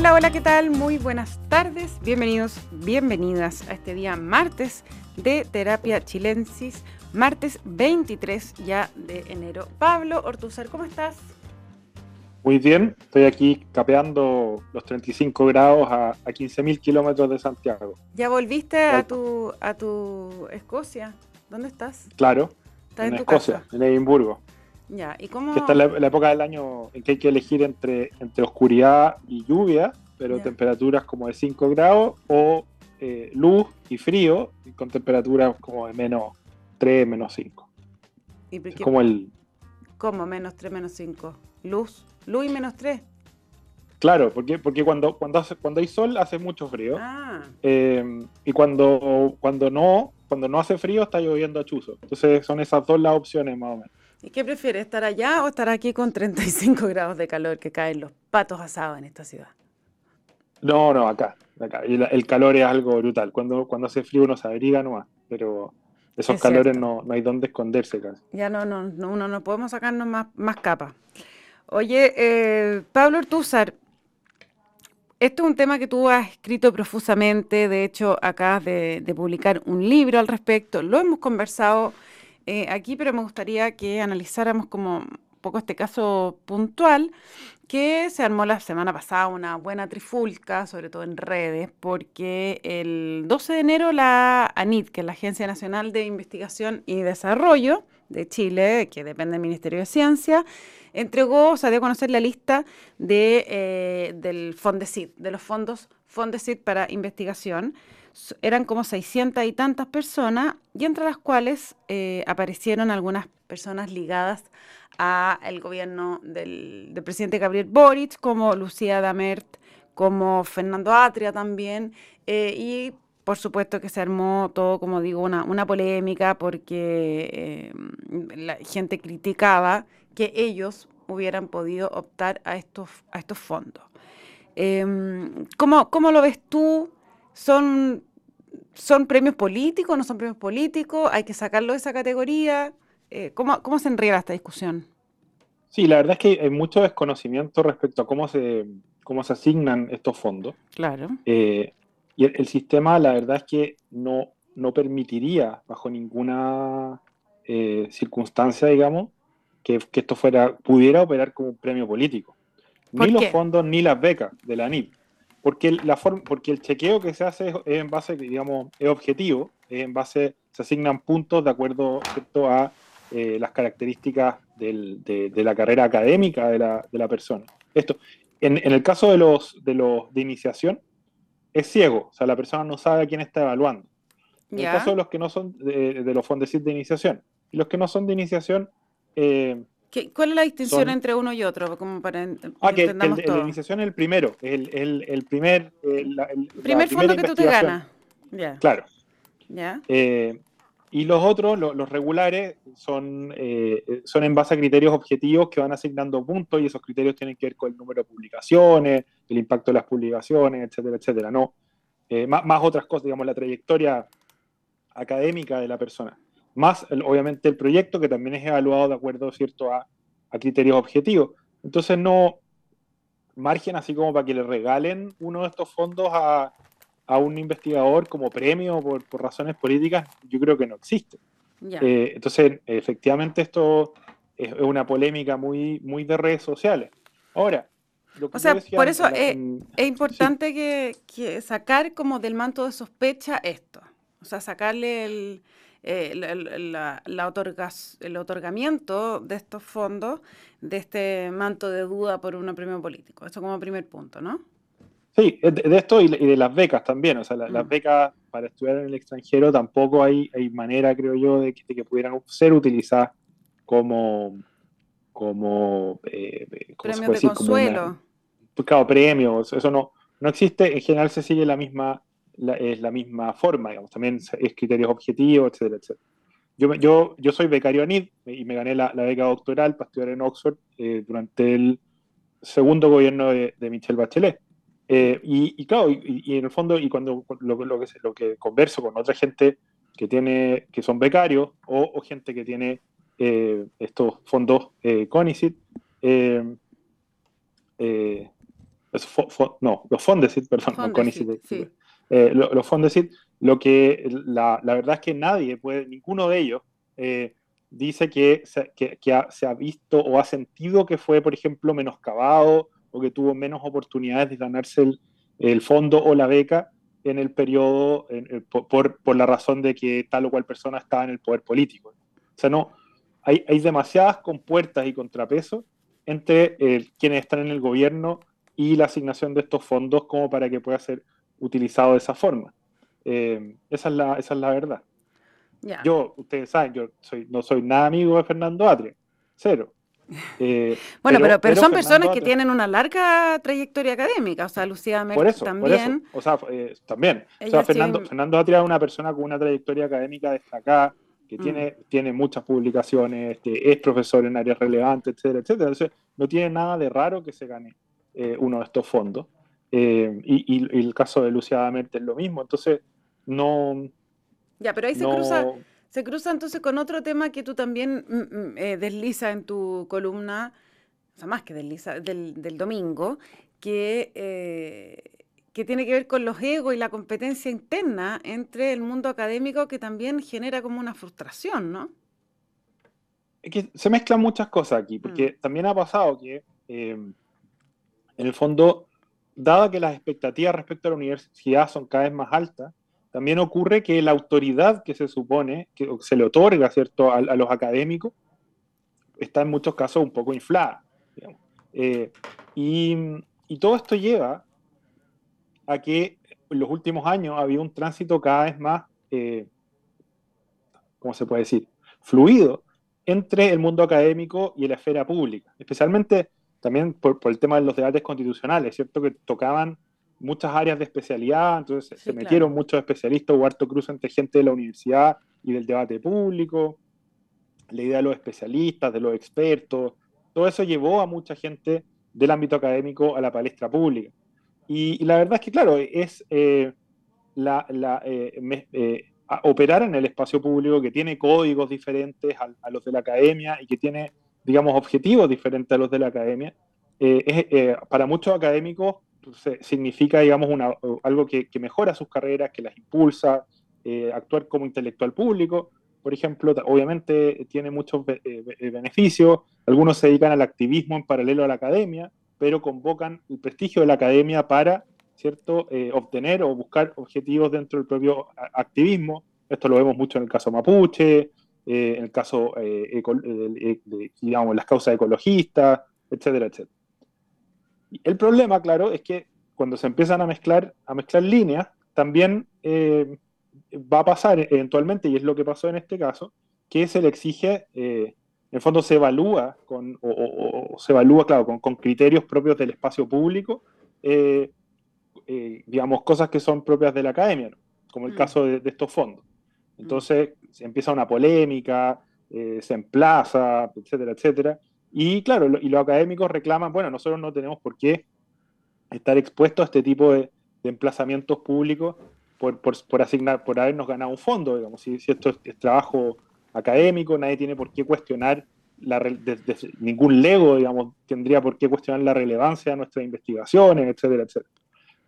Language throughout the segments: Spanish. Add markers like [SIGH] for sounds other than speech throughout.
Hola, hola, ¿qué tal? Muy buenas tardes. Bienvenidos, bienvenidas a este día martes de Terapia Chilensis, martes 23 ya de enero. Pablo Ortuzar, ¿cómo estás? Muy bien, estoy aquí capeando los 35 grados a, a 15.000 kilómetros de Santiago. ¿Ya volviste a tu, a tu Escocia? ¿Dónde estás? Claro, en, Escocia, en Edimburgo. Ya, ¿y cómo...? esta es la, época del año en que hay que elegir entre, entre oscuridad y lluvia, pero temperaturas como de 5 grados, o eh, luz y frío, con temperaturas como de menos 3, menos 5. ¿Y es como el... ¿Cómo menos 3, menos 5? ¿Luz? ¿Luz y menos 3? Claro, porque, porque cuando, cuando, hace, cuando hay sol hace mucho frío. Ah. Eh, y cuando, cuando, no, cuando no hace frío está lloviendo a chuzo. Entonces son esas dos las opciones más o menos. ¿Y qué prefieres, estar allá o estar aquí con 35 [LAUGHS] grados de calor que caen los patos asados en esta ciudad? No, no, acá. acá. Y el calor es algo brutal. Cuando, cuando hace frío uno se abriga nomás, pero esos calores no, hay dónde esconderse casi. Ya no, no, no, uno no podemos sacarnos más, más capas. Oye, eh, Pablo Ortúzar, esto es un tema que tú has escrito profusamente, de hecho acabas de, de publicar un libro al respecto, lo hemos conversado eh, aquí, pero me gustaría que analizáramos como un poco este caso puntual que se armó la semana pasada una buena trifulca, sobre todo en redes, porque el 12 de enero la ANIT, que es la Agencia Nacional de Investigación y Desarrollo de Chile, que depende del Ministerio de Ciencia, entregó, o sea, dio a conocer la lista de, eh, del FONDECID, de los fondos FONDECID para investigación eran como 600 y tantas personas, y entre las cuales eh, aparecieron algunas personas ligadas al gobierno del, presidente Gabriel Boric, como Lucía Damert, como Fernando Atria también, eh, y por supuesto que se armó todo, como digo, una, una polémica porque eh, la gente criticaba que ellos hubieran podido optar a estos, a estos fondos. Em, ¿cómo, ¿Cómo lo ves tú? ¿Son, ¿Son premios políticos? ¿No son premios políticos? ¿Hay que sacarlo de esa categoría? Eh, ¿cómo, ¿Cómo se enrieda esta discusión? Sí, la verdad es que hay mucho desconocimiento respecto a cómo se, cómo se asignan estos fondos. Claro. Eh, y el, sistema, la verdad es que no, no permitiría, bajo ninguna eh, circunstancia, digamos, que, que, esto fuera, pudiera operar como un premio político. Ni los fondos ni las becas de la ANIP porque, la forma, porque el chequeo que se hace es, en base, digamos, es objetivo, es en base, se asignan puntos de acuerdo a eh, las características del, de, la carrera académica de la, de la persona. Esto, en, en, el caso de los, de los de iniciación, es ciego, o sea, la persona no sabe a quién está evaluando. En el caso de los que no son de, de los fondos de iniciación, y los que no son de iniciación, eh, ¿Cuál es la distinción entre uno y otro? Como para ah, que el, de iniciación es el primero, el, el, el primer... El, primer fondo que tú te ganas. Claro. Eh, y los otros, los regulares, son, eh, son en base a criterios objetivos que van asignando puntos y esos criterios tienen que ver con el número de publicaciones, el impacto de las publicaciones, etcétera, etcétera. No, eh, más, más otras cosas, digamos, la trayectoria académica de la persona más obviamente el proyecto que también es evaluado de acuerdo ¿cierto? A, criterios objetivos. Entonces no margen así como para que le regalen uno de estos fondos a, un investigador como premio por, razones políticas, yo creo que no existe. Eh, entonces, efectivamente, esto es una polémica muy, muy de redes sociales. Ahora, o sea, por eso es, importante que, sacar como del manto de sospecha esto. O sea, sacarle el, eh, la, el otorgamiento de estos fondos, de este manto de duda por un premio político. Eso como primer punto, ¿no? Sí, de, esto y, de las becas también. O sea, las mm. becas para estudiar en el extranjero tampoco hay, hay manera, creo yo, de que, pudieran ser utilizadas como, como, eh, premio de consuelo. Pues, claro, premios, eso no, no existe. En general se sigue la misma es la misma forma, digamos, también es criterios objetivos, etcétera, etcétera. Yo, yo, yo soy becario ANID y me gané la, beca doctoral para estudiar en Oxford eh, durante el segundo gobierno de, Michelle Bachelet. Eh, y, claro, y, en el fondo, y cuando lo, lo, que, lo que converso con otra gente que, tiene, que son becarios o, gente que tiene eh, estos fondos CONICIT, no, los Fondesit, perdón, no Conicet. Sí. Eh, los Fondesit, lo que la, verdad es que nadie puede, ninguno de ellos eh, dice que, se, ha visto o ha sentido que fue, por ejemplo, menoscabado o que tuvo menos oportunidades de ganarse el, fondo o la beca en el periodo por, por, la razón de que tal o cual persona estaba en el poder político. O sea, no, hay, hay demasiadas compuertas y contrapesos entre quienes están en el gobierno y la asignación de estos fondos como para que pueda ser utilizado de esa forma. Eh, esa, es la, esa es la verdad. Yo, ustedes saben, yo soy, no soy nada amigo de Fernando Atria, cero. [LAUGHS] Eh, bueno, pero, pero, son personas que tienen una larga trayectoria académica, o sea, Lucía Merck también. O sea, eh, también. O sea, Fernando, Fernando Atria es una persona con una trayectoria académica destacada, que mm. tiene, tiene muchas publicaciones, este, es profesor en áreas relevantes, etcétera, etcétera. Entonces, no tiene nada de raro que se gane eh, uno de estos fondos. Y, y, el caso de Lucía Damerte es lo mismo. Entonces, no. Ya, pero ahí se cruza se cruza entonces con otro tema que tú también mm, mm, eh, desliza en tu columna, o sea, más que desliza, del, del domingo, que, eh, que tiene que ver con los egos y la competencia interna entre el mundo académico que también genera como una frustración, ¿no? Es que se mezclan muchas cosas aquí, porque mm. también ha pasado que, eh, en el fondo, dado que las expectativas respecto a la universidad son cada vez más altas, también ocurre que la autoridad que se supone, que se le otorga ¿cierto? A, los académicos, está en muchos casos un poco inflada. Eh, y, todo esto lleva a que en los últimos años había un tránsito cada vez más, eh, ¿cómo se puede decir?, fluido entre el mundo académico y la esfera pública, especialmente también por, por el tema de los debates constitucionales, ¿cierto? Que tocaban muchas áreas de especialidad, entonces se metieron muchos especialistas, hubo harto cruce entre gente de la universidad y del debate público, la idea de los especialistas, de los expertos, todo eso llevó a mucha gente del ámbito académico a la palestra pública. Y, la verdad es que, claro, es eh, la, eh, eh, operar en el espacio público que tiene códigos diferentes a, los de la academia y que tiene, digamos, objetivos diferentes a los de la academia, es, para muchos académicos significa, digamos, una, algo que, mejora sus carreras, que las impulsa, eh, actuar como intelectual público, por ejemplo, obviamente tiene muchos eh, eh, beneficios, algunos se dedican al activismo en paralelo a la academia, pero convocan el prestigio de la academia para, ¿cierto?, obtener o buscar objetivos dentro del propio activismo. Esto lo vemos mucho en el caso mapuche, en el caso, digamos, las causas ecologistas, etcétera, etcétera. El problema, claro, es que cuando se empiezan a mezclar, a mezclar líneas, también eh, va a pasar eventualmente, y es lo que pasó en este caso, que se le exige, eh, en el fondo se evalúa, con, o, se evalúa, claro, con, criterios propios del espacio público, eh, digamos, cosas que son propias de la academia, como el mm. caso de, estos fondos. Entonces se empieza una polémica, se emplaza, etcétera, etcétera. Y claro, y los académicos reclaman, bueno, nosotros no tenemos por qué estar expuestos a este tipo de, emplazamientos públicos por, por, asignar, por habernos ganado un fondo, digamos. Si, si esto es, trabajo académico, nadie tiene por qué cuestionar la, ningún lego, digamos, tendría por qué cuestionar la relevancia de nuestras investigaciones, etcétera, etcétera.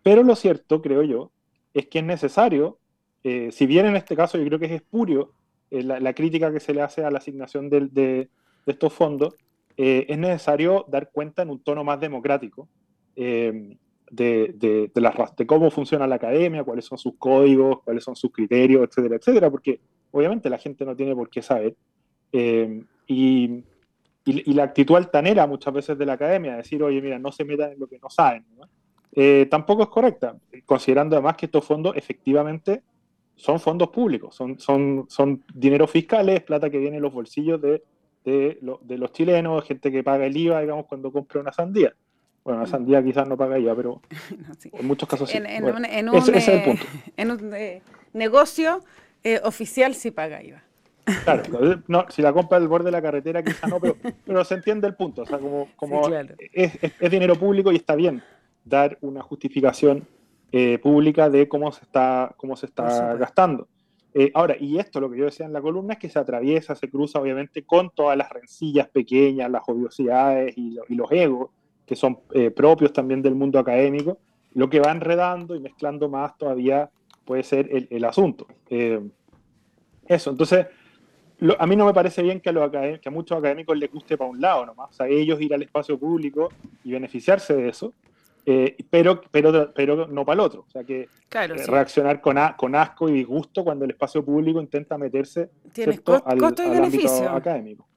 Pero lo cierto, creo yo, es que es necesario, eh, si bien en este caso yo creo que es espurio eh, la, crítica que se le hace a la asignación de, de estos fondos, eh, es necesario dar cuenta en un tono más democrático eh, de, de, de, cómo funciona la academia, cuáles son sus códigos, cuáles son sus criterios, etcétera, etcétera, porque obviamente la gente no tiene por qué saber. Eh, y, y, la actitud altanera muchas veces de la academia, decir, oye, mira, no se metan en lo que no saben, tampoco es correcta, considerando además que estos fondos efectivamente son fondos públicos, son, son, son dinero fiscales, plata que viene en los bolsillos de de, los chilenos, gente que paga el IVA, digamos, cuando compra una sandía. Bueno, una sandía quizás no paga IVA, pero [LAUGHS] en muchos casos sí. En, un, ese, es el punto. En un eh, negocio eh, oficial sí paga IVA. Claro, [LAUGHS] no, si la compra del borde de la carretera quizás no, pero, pero se entiende el punto. O sea, como, como es, es, dinero público y está bien dar una justificación eh, pública de cómo se está, cómo se está gastando. Eh, ahora, y esto lo que yo decía en la columna es que se atraviesa, se cruza obviamente con todas las rencillas pequeñas, las odiosidades y, los egos que son eh, propios también del mundo académico, lo que va enredando y mezclando más todavía puede ser el, asunto. Eh, eso, entonces, a mí no me parece bien que a, los que a muchos académicos les guste para un lado nomás, o sea, ellos ir al espacio público y beneficiarse de eso, eh, pero, pero, pero no para el otro. O sea, que reaccionar con, con asco y disgusto cuando el espacio público intenta meterse al, ámbito académico.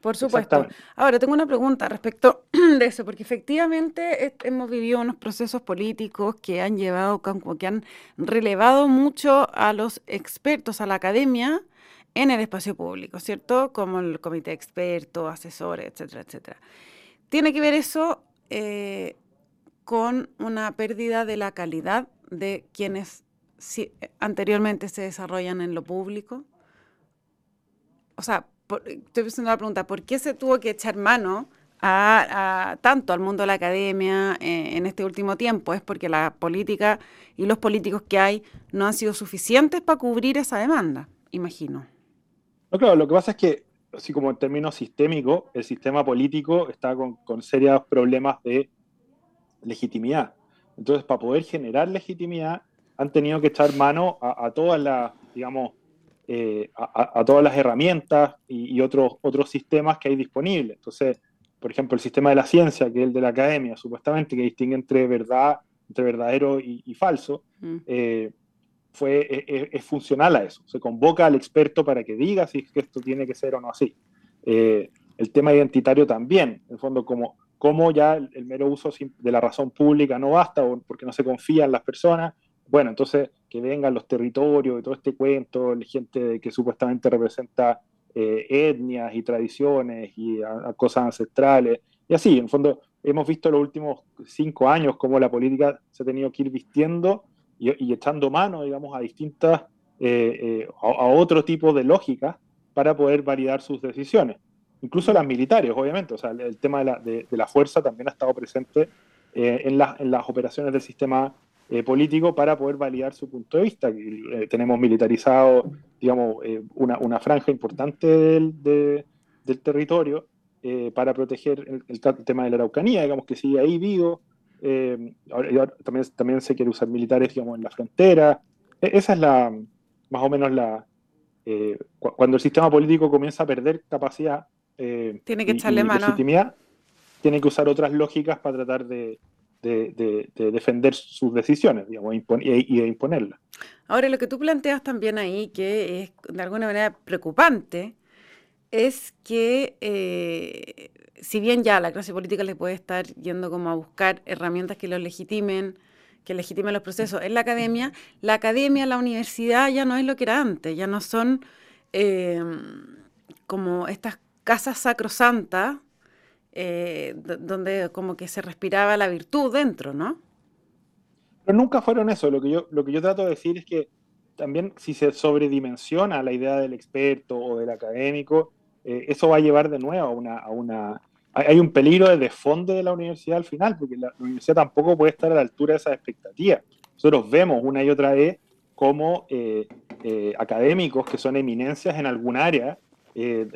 Por supuesto. Ahora, tengo una pregunta respecto [CLEARS THROAT] de eso, porque efectivamente hemos vivido unos procesos políticos que han llevado, que han relevado mucho a los expertos, a la academia, en el espacio público, ¿cierto? Como el comité de expertos, asesores, etcétera, etcétera. ¿Tiene que ver eso eh, con una pérdida de la calidad de quienes anteriormente se desarrollan en lo público? O sea, estoy haciendo la pregunta, ¿por qué se tuvo que echar mano a, tanto al mundo de la academia eh, en este último tiempo? Es porque la política y los políticos que hay no han sido suficientes para cubrir esa demanda, imagino. No, claro, lo que pasa es que, así como en términos sistémicos, el sistema político está con, con serios problemas de legitimidad. Entonces, para poder generar legitimidad, han tenido que echar mano a todas las, digamos, eh, a, todas las herramientas y, otros, otros sistemas que hay disponibles. Entonces, por ejemplo, el sistema de la ciencia, que es el de la academia, supuestamente, que distingue entre verdad, entre verdadero y, falso, mm. eh, fue, e, e, es, funcional a eso. Se convoca al experto para que diga si es que esto tiene que ser o no así. Eh, el tema identitario también, en el fondo, como, como ya el, mero uso de la razón pública no basta, porque no se confía en las personas, bueno, entonces que vengan los territorios y todo este cuento, gente que supuestamente representa eh, etnias y tradiciones y cosas ancestrales. Y así, en fondo, hemos visto los últimos cinco años cómo la política se ha tenido que ir vistiendo y, echando mano, digamos, a distintas, eh, eh, a, otro tipo de lógicas para poder validar sus decisiones. Incluso las militares, obviamente. O sea, el, tema de la, de, la, fuerza también ha estado presente en, en las operaciones del sistema eh, político para poder validar su punto de vista. Eh, tenemos militarizado, digamos, eh, una, una, franja importante del, del territorio para proteger el, tema de la Araucanía, digamos que sigue ahí vivo. también, también se quiere usar militares, digamos, en la frontera. E, esa es la, más o menos la... cuando el sistema político comienza a perder capacidad tiene que echarle mano. legitimidad, tiene que usar otras lógicas para tratar de, de, defender sus decisiones digamos, y, de imponerlas. Ahora, lo que tú planteas también ahí, que es de alguna manera preocupante, es que eh, si bien ya la clase política le puede estar yendo como a buscar herramientas que los legitimen, que legitimen los procesos en la academia, la academia, la universidad ya no es lo que era antes, ya no son eh, como estas casas sacrosantas eh, donde como que se respiraba la virtud dentro, ¿no? Pero nunca fueron eso. Lo que yo, lo que yo trato de decir es que también si se sobredimensiona la idea del experto o del académico, eh, eso va a llevar de nuevo a una, a una... Hay un peligro de desfonde de la universidad al final, porque la, universidad tampoco puede estar a la altura de esas expectativas. Nosotros vemos una y otra vez cómo eh, académicos que son eminencias en algún área eh,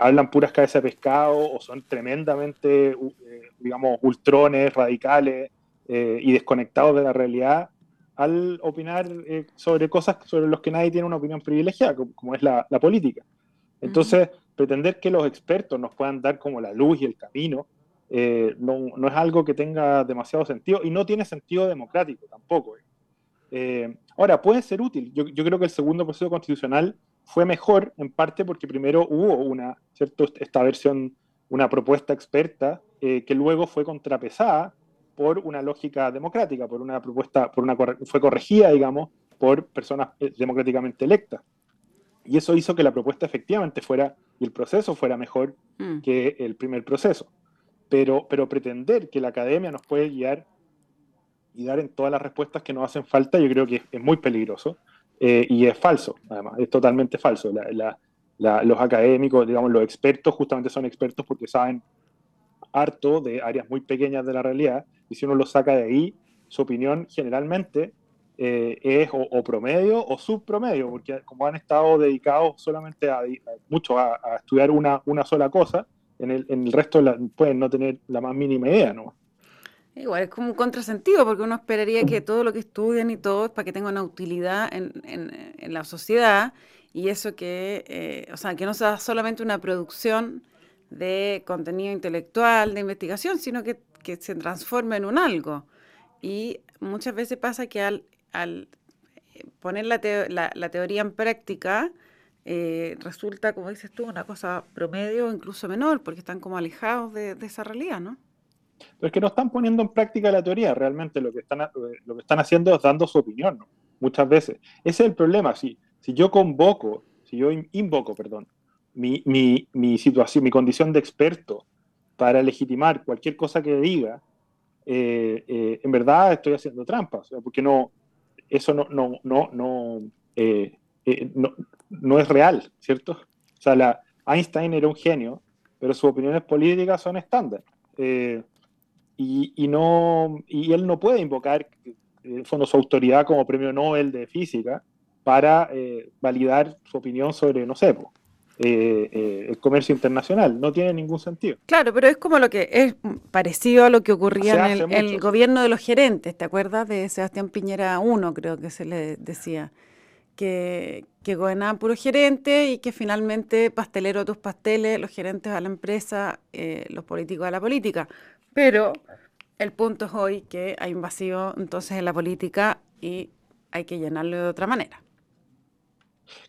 hablan puras cabezas de pescado o son tremendamente, eh, digamos, ultrones, radicales eh, y desconectados de la realidad al opinar sobre cosas sobre las que nadie tiene una opinión privilegiada, como, es la, política. Entonces, pretender que los expertos nos puedan dar como la luz y el camino no, no, es algo que tenga demasiado sentido y no tiene sentido democrático tampoco. ahora, puede ser útil. Yo, yo creo que el segundo proceso constitucional fue mejor en parte porque primero hubo una, ¿cierto? Esta versión, una propuesta experta eh, que luego fue contrapesada por una lógica democrática, por una propuesta, por una fue corregida, digamos, por personas eh, democráticamente electas. Y eso hizo que la propuesta efectivamente fuera, y el proceso fuera mejor mm. que el primer proceso. Pero, pero pretender que la academia nos puede guiar y dar en todas las respuestas que nos hacen falta, yo creo que es muy peligroso. Eh, y es falso, además, es totalmente falso. los académicos, digamos, los expertos justamente son expertos porque saben harto de áreas muy pequeñas de la realidad y si uno los saca de ahí, su opinión generalmente eh, es o, promedio o subpromedio, porque como han estado dedicados solamente a, mucho a, estudiar una, una, sola cosa, En el, en el resto pueden no tener la más mínima idea, ¿no? Igual es como un contrasentido, porque uno esperaría que todo lo que estudian y todo es para que tenga una utilidad en, en, la sociedad y eso que, eh, o sea, que no sea solamente una producción de contenido intelectual, de investigación, sino que, que se transforme en un algo. Y muchas veces pasa que al, al eh, poner la, la, teoría en práctica, eh, resulta, como dices tú, una cosa promedio o incluso menor, porque están como alejados de, de esa realidad, ¿no? Pero es que no están poniendo en práctica la teoría, realmente lo que están, lo que están haciendo es dando su opinión, muchas veces. Ese es el problema, si, si yo convoco, si yo invoco, perdón, mi, mi, mi situación, mi condición de experto para legitimar cualquier cosa que diga, eh, eh, en verdad estoy haciendo trampas, porque no, eso no, no, no, no, eh, no, no, es real, ¿cierto? O sea, la, Einstein era un genio, pero sus opiniones políticas son estándar. Y, no, y él no puede invocar, en fondo, su autoridad como premio Nobel de física para eh, validar su opinión sobre, no sé, eh, eh, el comercio internacional. No tiene ningún sentido. Claro, pero es como lo que es parecido a lo que ocurría en el, gobierno de los gerentes. ¿Te acuerdas de Sebastián Piñera 1, creo que se le decía? Que, que gobernaban puro gerente y que finalmente pastelero a tus pasteles, los gerentes a la empresa, los políticos a la política. Pero el punto es hoy que hay un vacío entonces en la política y hay que llenarlo de otra manera.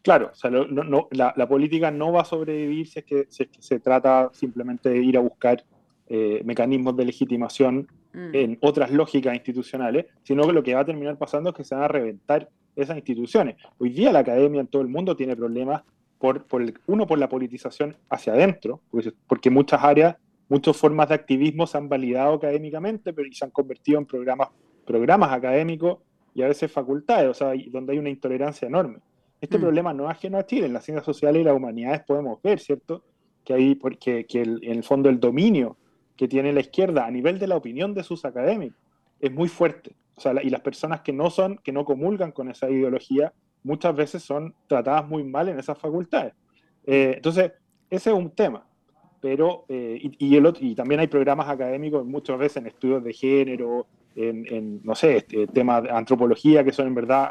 Claro, la, política no va a sobrevivir si es que, se trata simplemente de ir a buscar eh, mecanismos de legitimación mm. en otras lógicas institucionales, sino que lo que va a terminar pasando es que se van a reventar esas instituciones. Hoy día la academia en todo el mundo tiene problemas, por, uno, por la politización hacia adentro, porque muchas áreas muchas formas de activismo se han validado académicamente, pero y se han convertido en programas, programas académicos y a veces facultades, o sea, donde hay una intolerancia enorme. Este mm. problema no es ajeno a Chile, en las ciencias sociales y las humanidades podemos ver, ¿cierto? Que, hay, porque, que en el fondo el dominio que tiene la izquierda a nivel de la opinión de sus académicos es muy fuerte. O sea, y las personas que no son, que no comulgan con esa ideología, muchas veces son tratadas muy mal en esas facultades. Eh, entonces, ese es un tema pero eh, y, el y también hay programas académicos muchas veces en estudios de género, en, no sé, este, temas de antropología que son en verdad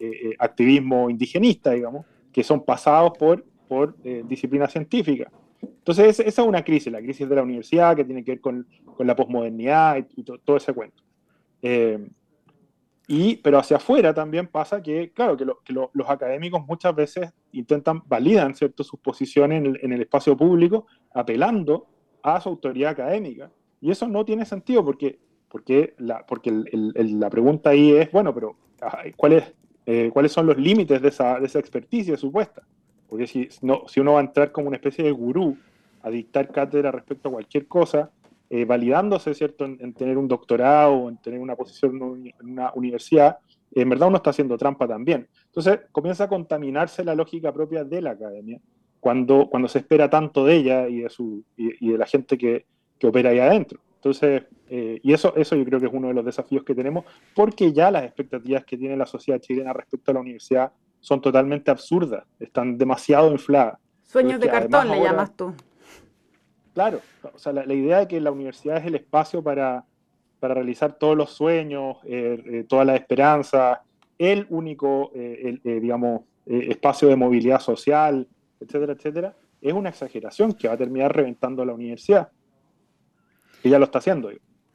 eh, eh, activismo indigenista, digamos, que son pasados por, por disciplina científica. Entonces, esa es una crisis, la crisis de la universidad que tiene que ver con, con la posmodernidad y, todo ese cuento. Y, pero hacia afuera también pasa que, claro, que, los académicos muchas veces intentan, validan ¿cierto? sus posiciones en el, espacio público apelando a su autoridad académica. Y eso no tiene sentido porque, porque, la, porque la pregunta ahí es, bueno, pero eh, ¿cuáles son los límites de esa, de esa experticia supuesta? Porque si, no, si uno va a entrar como una especie de gurú a dictar cátedra respecto a cualquier cosa, eh, validándose, ¿cierto?, en, tener un doctorado o en tener una posición en una universidad, en verdad uno está haciendo trampa también. Entonces comienza a contaminarse la lógica propia de la academia cuando, cuando se espera tanto de ella y de, su, y, de la gente que, que, opera ahí adentro. Entonces, eh, y eso, eso yo creo que es uno de los desafíos que tenemos, porque ya las expectativas que tiene la sociedad chilena respecto a la universidad son totalmente absurdas, están demasiado infladas. Sueños de cartón le llamas tú. Claro, o sea, la, idea de que la universidad es el espacio para, realizar todos los sueños, eh, eh, toda la esperanza, el único, eh, digamos, espacio de movilidad social, etcétera, etcétera, es una exageración que va a terminar reventando la universidad. Y ya lo está haciendo.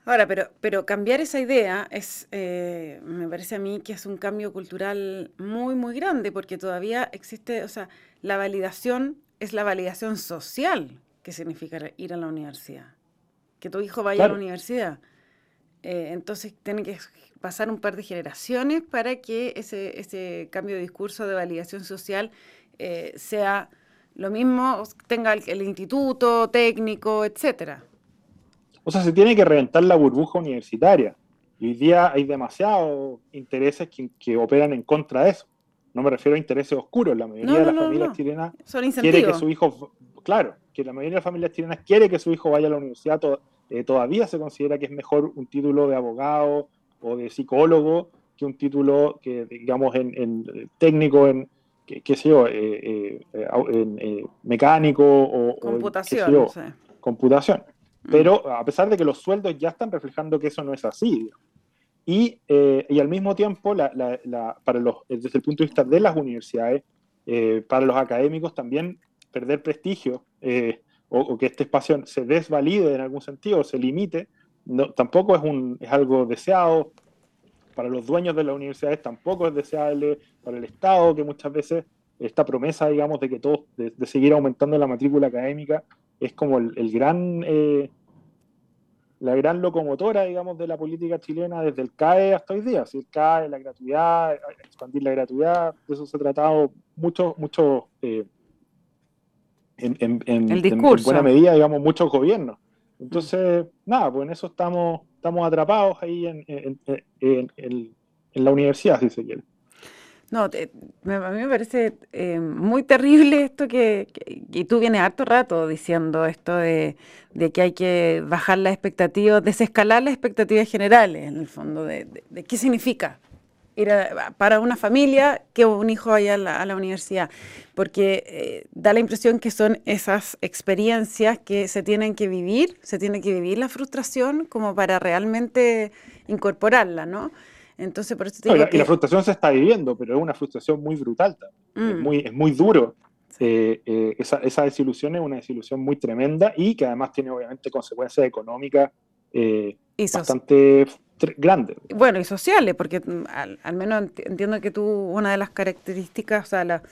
Ahora, pero, pero cambiar esa idea es, me parece a mí que es un cambio cultural muy, muy grande, porque todavía existe, o sea, la validación es la validación social qué significa ir a la universidad. Que tu hijo vaya a la universidad. Eh, entonces tiene que pasar un par de generaciones para que ese, ese cambio de discurso de validación social eh, sea lo mismo, tenga el, instituto técnico, etcétera. O sea, se tiene que reventar la burbuja universitaria. Y hoy día hay demasiados intereses que, operan en contra de eso. No me refiero a intereses oscuros. La mayoría de las familias chilenas quiere que su hijo, claro, que la mayoría de las familias chilenas quiere que su hijo vaya a la universidad, eh, todavía se considera que es mejor un título de abogado o de psicólogo que un título que, digamos, en, técnico, en, qué, sé yo, eh, eh, en, mecánico o... Computación, computación. Mm. Pero a pesar de que los sueldos ya están reflejando que eso no es así. Y, eh, y, al mismo tiempo, para los, desde el punto de vista de las universidades, eh, para los académicos también perder prestigio eh, o, que este espacio se desvalide en algún sentido, se limite, no, tampoco es, un, es algo deseado. Para los dueños de las universidades tampoco es deseable, para el Estado, que muchas veces esta promesa, digamos, de que todos, de, seguir aumentando la matrícula académica, es como el, gran, eh, la gran locomotora, digamos, de la política chilena desde el CAE hasta hoy día. Si el CAE, la gratuidad, expandir la gratuidad, de eso se ha tratado mucho, mucho eh, en, en, buena medida, digamos, muchos gobiernos. Entonces, nada, pues en eso estamos, estamos atrapados ahí en, en la universidad, si se quiere. No, a mí me parece eh, muy terrible esto que, y tú vienes harto rato diciendo esto de, que hay que bajar las expectativas, desescalar las expectativas generales, en el fondo, de, qué significa ir para una familia que un hijo vaya a la, universidad, porque eh, da la impresión que son esas experiencias que se tienen que vivir, se tiene que vivir la frustración como para realmente incorporarla, ¿no? Entonces, por eso y la frustración se está viviendo, pero es una frustración muy brutal. Es, mm. muy, es muy duro. Eh, eh, esa, esa, desilusión es una desilusión muy tremenda y que además tiene obviamente consecuencias económicas eh, bastante grandes. Bueno, y sociales, porque mm, al, menos entiendo que tú, una de las características, o sea, la,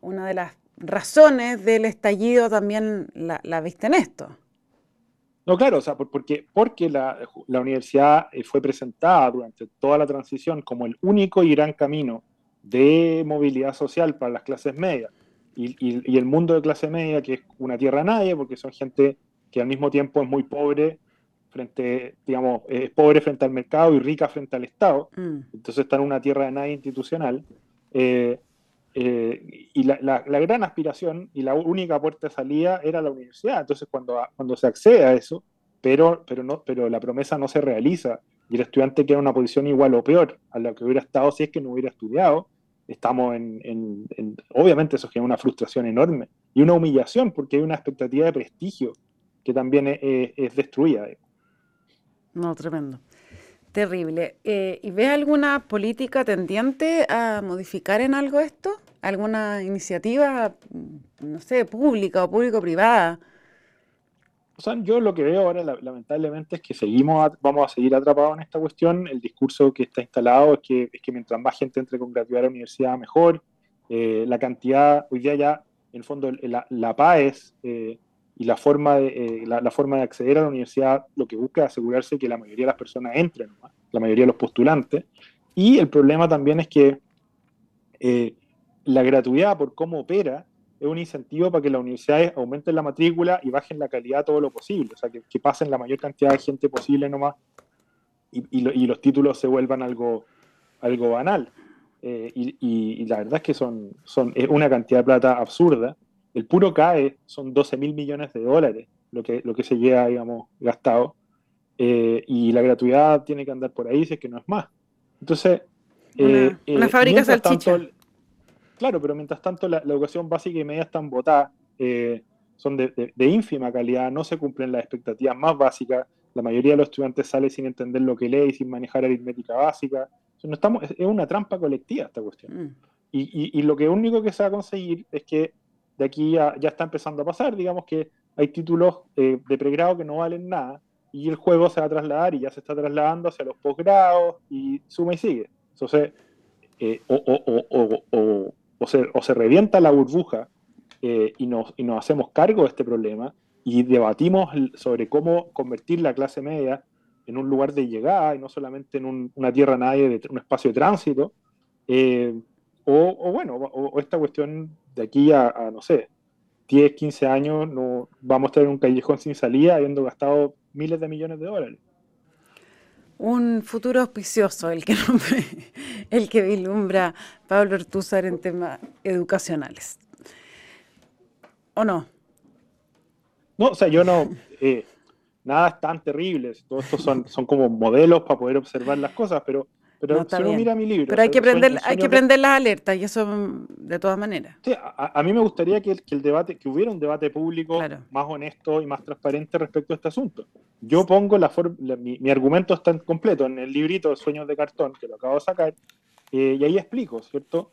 una de las razones del estallido también la, la viste en esto. No, claro, o sea, porque, porque la, la, universidad eh, fue presentada durante toda la transición como el único y gran camino de movilidad social para las clases medias. Y, y, el mundo de clase media, que es una tierra nadie, porque son gente que al mismo tiempo es muy pobre frente, digamos, es pobre frente al mercado y rica frente al Estado. Mm. Entonces está en una tierra de nadie institucional. Eh, eh, y la, la, gran aspiración y la única puerta de salida era la universidad. Entonces, cuando, cuando se accede a eso, pero, pero, no, pero la promesa no se realiza y el estudiante queda en una posición igual o peor a la que hubiera estado si es que no hubiera estudiado, estamos en, en, obviamente eso genera una frustración enorme y una humillación porque hay una expectativa de prestigio que también es, es destruida. No, tremendo. Terrible. Eh, ¿Y ves alguna política tendiente a modificar en algo esto? ¿Alguna iniciativa, mm, no sé, pública o público-privada? O sea, yo lo que veo ahora, lamentablemente, es que seguimos, vamos a seguir atrapados en esta cuestión. El discurso que está instalado es que, es que mientras más gente entre con gratuidad a la universidad, mejor. Eh, la cantidad, hoy día ya, en el fondo, la, la PAES eh, y la forma, de, eh, la, forma de acceder a la universidad lo que busca es asegurarse que la mayoría de las personas entren, la mayoría de los postulantes. Y el problema también es que eh, la gratuidad por cómo opera es un incentivo para que las universidades aumenten la matrícula y bajen la calidad todo lo posible, o sea, que, pasen la mayor cantidad de gente posible nomás y, y, los títulos se vuelvan algo, algo banal. Eh, y, y, la verdad es que son, son es una cantidad de plata absurda el puro CAE son 12 mil millones de dólares lo que, lo que se lleva, digamos, gastado. Eh, y la gratuidad tiene que andar por ahí, si es que no es más. Entonces. Una, eh, una eh, fábrica salchicha. claro, pero mientras tanto la, educación básica y media están votadas, son de, ínfima calidad, no se cumplen las expectativas más básicas. La mayoría de los estudiantes sale sin entender lo que lee y sin manejar aritmética básica. no estamos, es una trampa colectiva esta cuestión. Mm. Y, y, lo que único que se va a conseguir es que de aquí ya, está empezando a pasar, digamos que hay títulos eh, de pregrado que no valen nada y el juego se va a trasladar y ya se está trasladando hacia los posgrados y suma y sigue. Entonces, eh, o, o, o, se, o, se, revienta la burbuja eh, y, nos, y nos hacemos cargo de este problema y debatimos sobre cómo convertir la clase media en un lugar de llegada y no solamente en una tierra nadie, de un espacio de tránsito, o, bueno, o, esta cuestión de aquí a, no sé, 10, 15 años, no, vamos a estar en un callejón sin salida habiendo gastado miles de millones de dólares. Un futuro auspicioso el que, [LAUGHS] el que vislumbra Pablo Ortúzar en temas educacionales. ¿O no? No, o sea, yo no. Eh, nada es tan terrible. Todos estos son, son como modelos para poder observar las cosas, pero pero si uno mira mi libro. Pero hay que, prender, hay que prender las alertas y eso mm, de todas maneras. Sí, a, mí me gustaría que, el debate, que hubiera un debate público más honesto y más transparente respecto a este asunto. Yo pongo la, mi, argumento está completo en el librito Sueños de Cartón, que lo acabo de sacar, eh, y ahí explico, ¿cierto?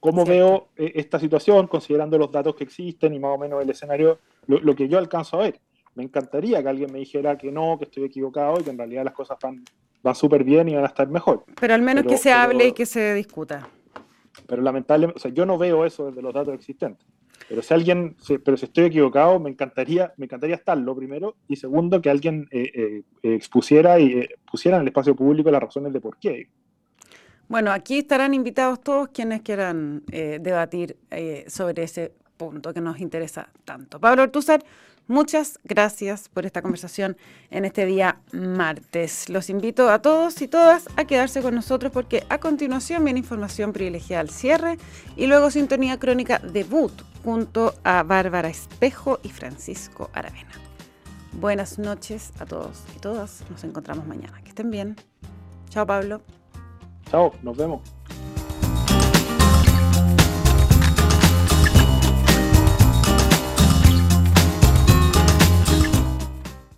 Cómo veo eh, esta situación, considerando los datos que existen y más o menos el escenario, lo que yo alcanzo a ver. Me encantaría que alguien me dijera que no, que estoy equivocado y que en realidad las cosas van, van súper bien y van a estar mejor. Pero al menos que se hable y que se discuta. Pero lamentablemente, o sea, yo no veo eso desde los datos existentes. Pero si alguien, pero si estoy equivocado, me encantaría, me encantaría estarlo primero y segundo que alguien eh, eh, expusiera y eh, pusiera en el espacio público las razones de por qué. Bueno, aquí estarán invitados todos quienes quieran debatir sobre ese punto que nos interesa tanto. Pablo Ortúzar, Muchas gracias por esta conversación en este día martes. Los invito a todos y todas a quedarse con nosotros porque a continuación viene información privilegiada al cierre y luego sintonía crónica debut junto a Bárbara Espejo y Francisco Aravena. Buenas noches a todos y todas. Nos encontramos mañana. Que estén bien. Chao Pablo. Chao, nos vemos.